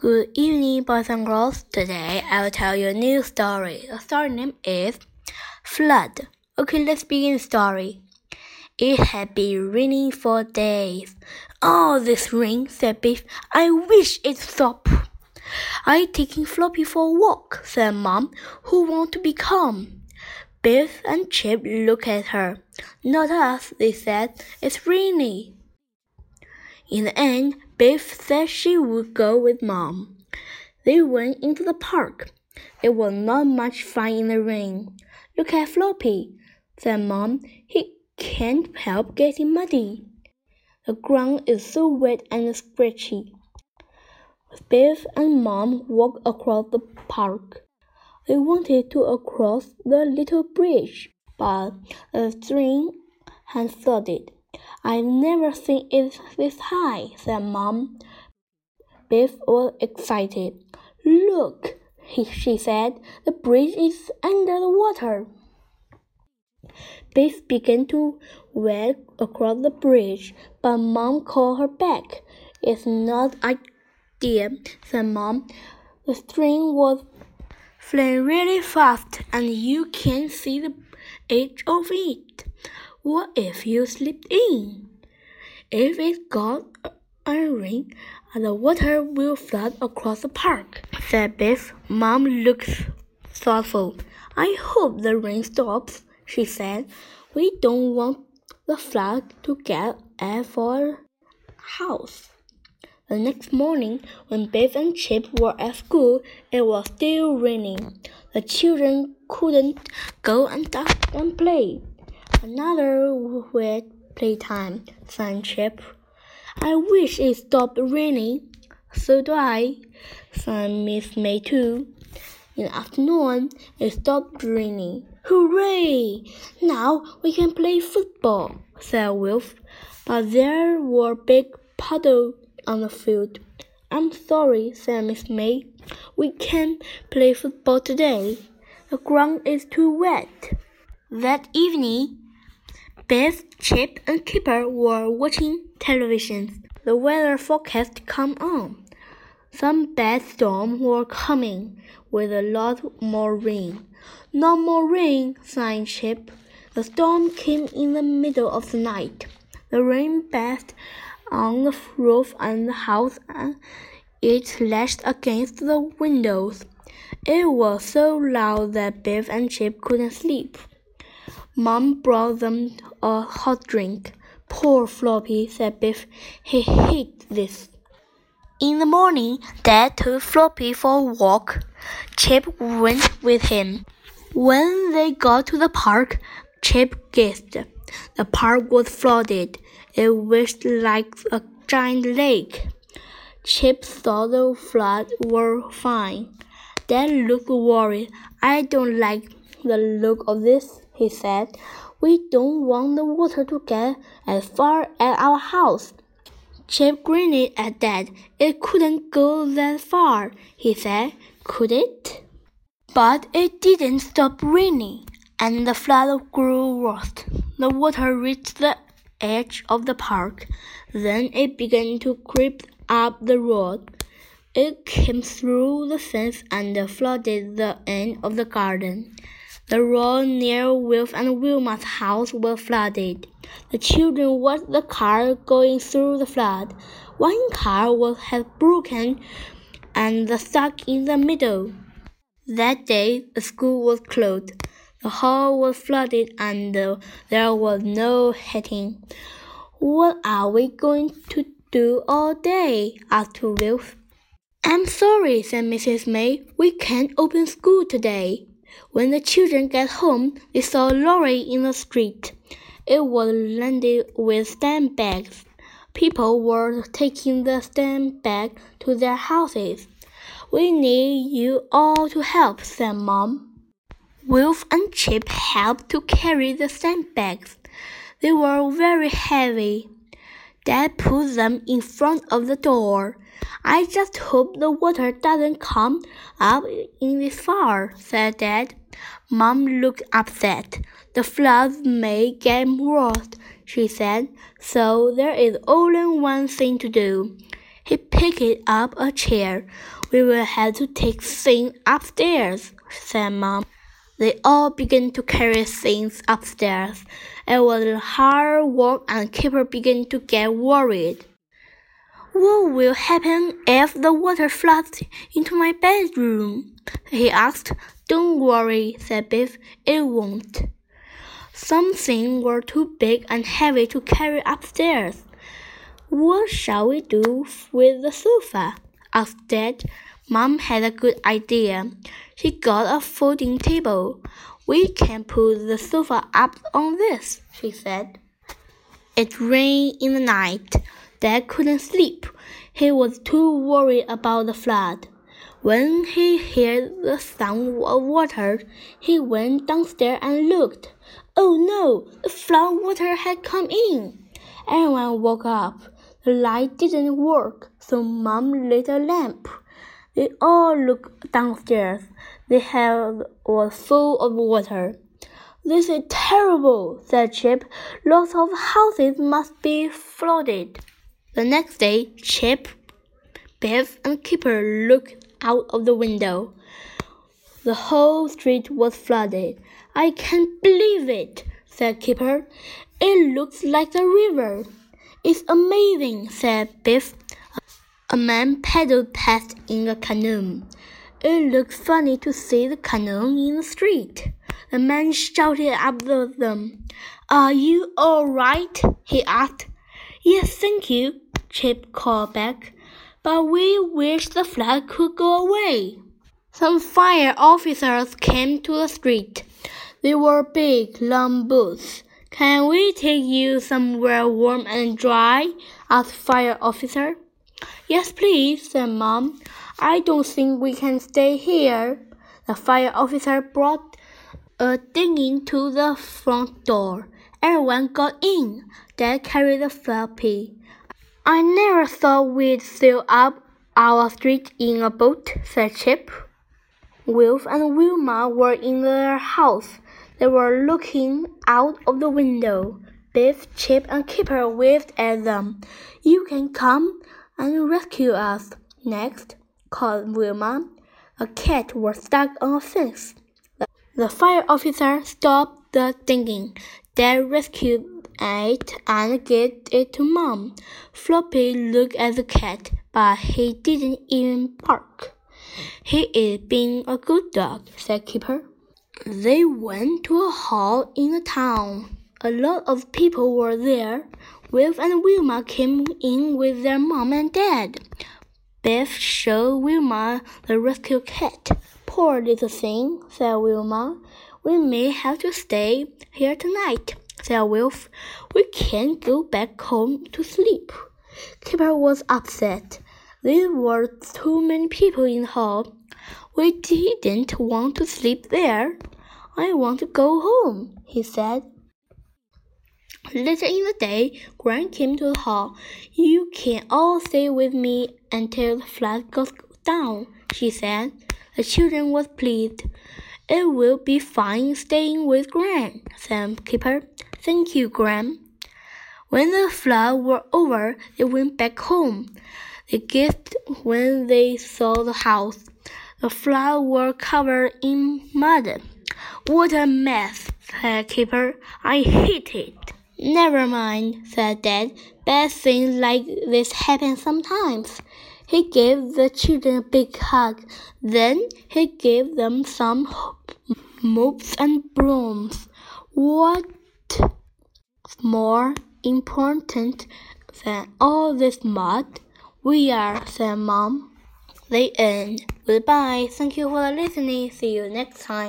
Good evening, boys and girls. Today I will tell you a new story. The story name is Flood. Okay, let's begin the story. It had been raining for days. Oh, this rain, said Biff. I wish it stopped. I'm taking Floppy for a walk, said Mom, who want to be calm. Biff and Chip looked at her. Not us, they said. It's rainy. In the end, Biff said she would go with Mom. They went into the park. It was not much fun in the rain. Look at Floppy, said Mom. He can't help getting muddy. The ground is so wet and scratchy. Biff and Mom walked across the park. They wanted to cross the little bridge, but the stream had flooded. I've never seen it this high, said Mom. Biff was excited. Look, he, she said, the bridge is under the water. Biff began to walk across the bridge, but Mom called her back. It's not idea, said Mom. The stream was flowing really fast, and you can't see the edge of it. What if you slipped in? If it got a rain, the water will flood across the park, said Biff. Mom looked thoughtful. I hope the rain stops, she said. We don't want the flood to get at our house. The next morning, when Biff and Chip were at school, it was still raining. The children couldn't go and duck and play. Another wet playtime, Chip. I wish it stopped raining. So do I, sang Miss May too. In the afternoon, it stopped raining. Hooray! Now we can play football, said Wilf. But there were big puddles on the field. I'm sorry, said Miss May. We can't play football today. The ground is too wet. That evening, Biff, Chip, and Kipper were watching television. The weather forecast come on. Some bad storms were coming, with a lot more rain. No more rain, sighed Chip. The storm came in the middle of the night. The rain bathed on the roof and the house, and it lashed against the windows. It was so loud that Biff and Chip couldn't sleep. Mom brought them a hot drink. Poor Floppy, said Biff. He hates this. In the morning, Dad took Floppy for a walk. Chip went with him. When they got to the park, Chip guessed. The park was flooded. It wished like a giant lake. Chip thought the flood were fine. Dad looked worried. I don't like the look of this, he said. We don't want the water to get as far as our house. Chip grinned at that. It couldn't go that far, he said. Could it? But it didn't stop raining, and the flood grew worse. The water reached the edge of the park. Then it began to creep up the road. It came through the fence and flooded the end of the garden. The road near Wilf and Wilma's house was flooded. The children watched the car going through the flood. One car was had broken and stuck in the middle. That day, the school was closed. The hall was flooded and there was no heating. What are we going to do all day? asked Wilf. I'm sorry, said Mrs. May. We can't open school today. When the children got home, they saw a lorry in the street. It was loaded with stamp bags. People were taking the stamp bag to their houses. We need you all to help, said Mom. Wolf and Chip helped to carry the stamp bags. They were very heavy. Dad put them in front of the door. I just hope the water doesn't come up in this far, said Dad. Mom looked upset. The floods may get worse, she said, so there is only one thing to do. He picked up a chair. We will have to take things upstairs, said Mom. They all began to carry things upstairs. It was hard work and Kipper began to get worried. What will happen if the water floods into my bedroom? he asked. Don't worry, said Biff. It won't. Some things were too big and heavy to carry upstairs. What shall we do with the sofa? asked Dad. Mom had a good idea. She got a folding table. We can put the sofa up on this, she said. It rained in the night. Dad couldn't sleep. He was too worried about the flood. When he heard the sound of water, he went downstairs and looked. Oh no, the flood water had come in. Everyone woke up. The light didn't work, so Mom lit a lamp. They all looked downstairs. The house was full of water. This is terrible, said Chip. Lots of houses must be flooded. The next day, Chip, Biff, and Kipper looked out of the window. The whole street was flooded. I can't believe it, said Kipper. It looks like a river. It's amazing, said Biff. A man paddled past in a canoe. It looks funny to see the canoe in the street. The man shouted after them. Are you all right? he asked. Yes, thank you, Chip called back but we wish the flood could go away. Some fire officers came to the street. They were big, long boots. Can we take you somewhere warm and dry? asked fire officer. Yes, please, said Mom. I don't think we can stay here. The fire officer brought a dinghy to the front door. Everyone got in. Dad carried the floppy. I never thought we'd sail up our street in a boat, said Chip. Wilf and Wilma were in their house. They were looking out of the window. Biff, Chip, and Kipper waved at them. You can come and rescue us. Next, called Wilma. A cat was stuck on a fence. The fire officer stopped the dinghy. They rescued it and gave it to Mom. Floppy looked at the cat, but he didn't even bark. He is being a good dog, said Kipper. They went to a hall in the town. A lot of people were there. Wilf and Wilma came in with their mom and dad. Biff showed Wilma the rescue cat. Poor little thing, said Wilma. We may have to stay here tonight said Wilf. We can't go back home to sleep. Kipper was upset. There were too many people in the hall. We didn't want to sleep there. I want to go home, he said. Later in the day, Gran came to the hall. You can all stay with me until the flood goes down, she said. The children were pleased. It will be fine staying with Gran, said Keeper. Thank you, Gran. When the flood was over, they went back home. They guessed when they saw the house. The flood were covered in mud. What a mess, said Keeper. I hate it. Never mind, said Dad. Bad things like this happen sometimes. He gave the children a big hug. Then he gave them some mops and brooms. What more important than all this mud? We are, said Mom. The end. Goodbye. Thank you for listening. See you next time.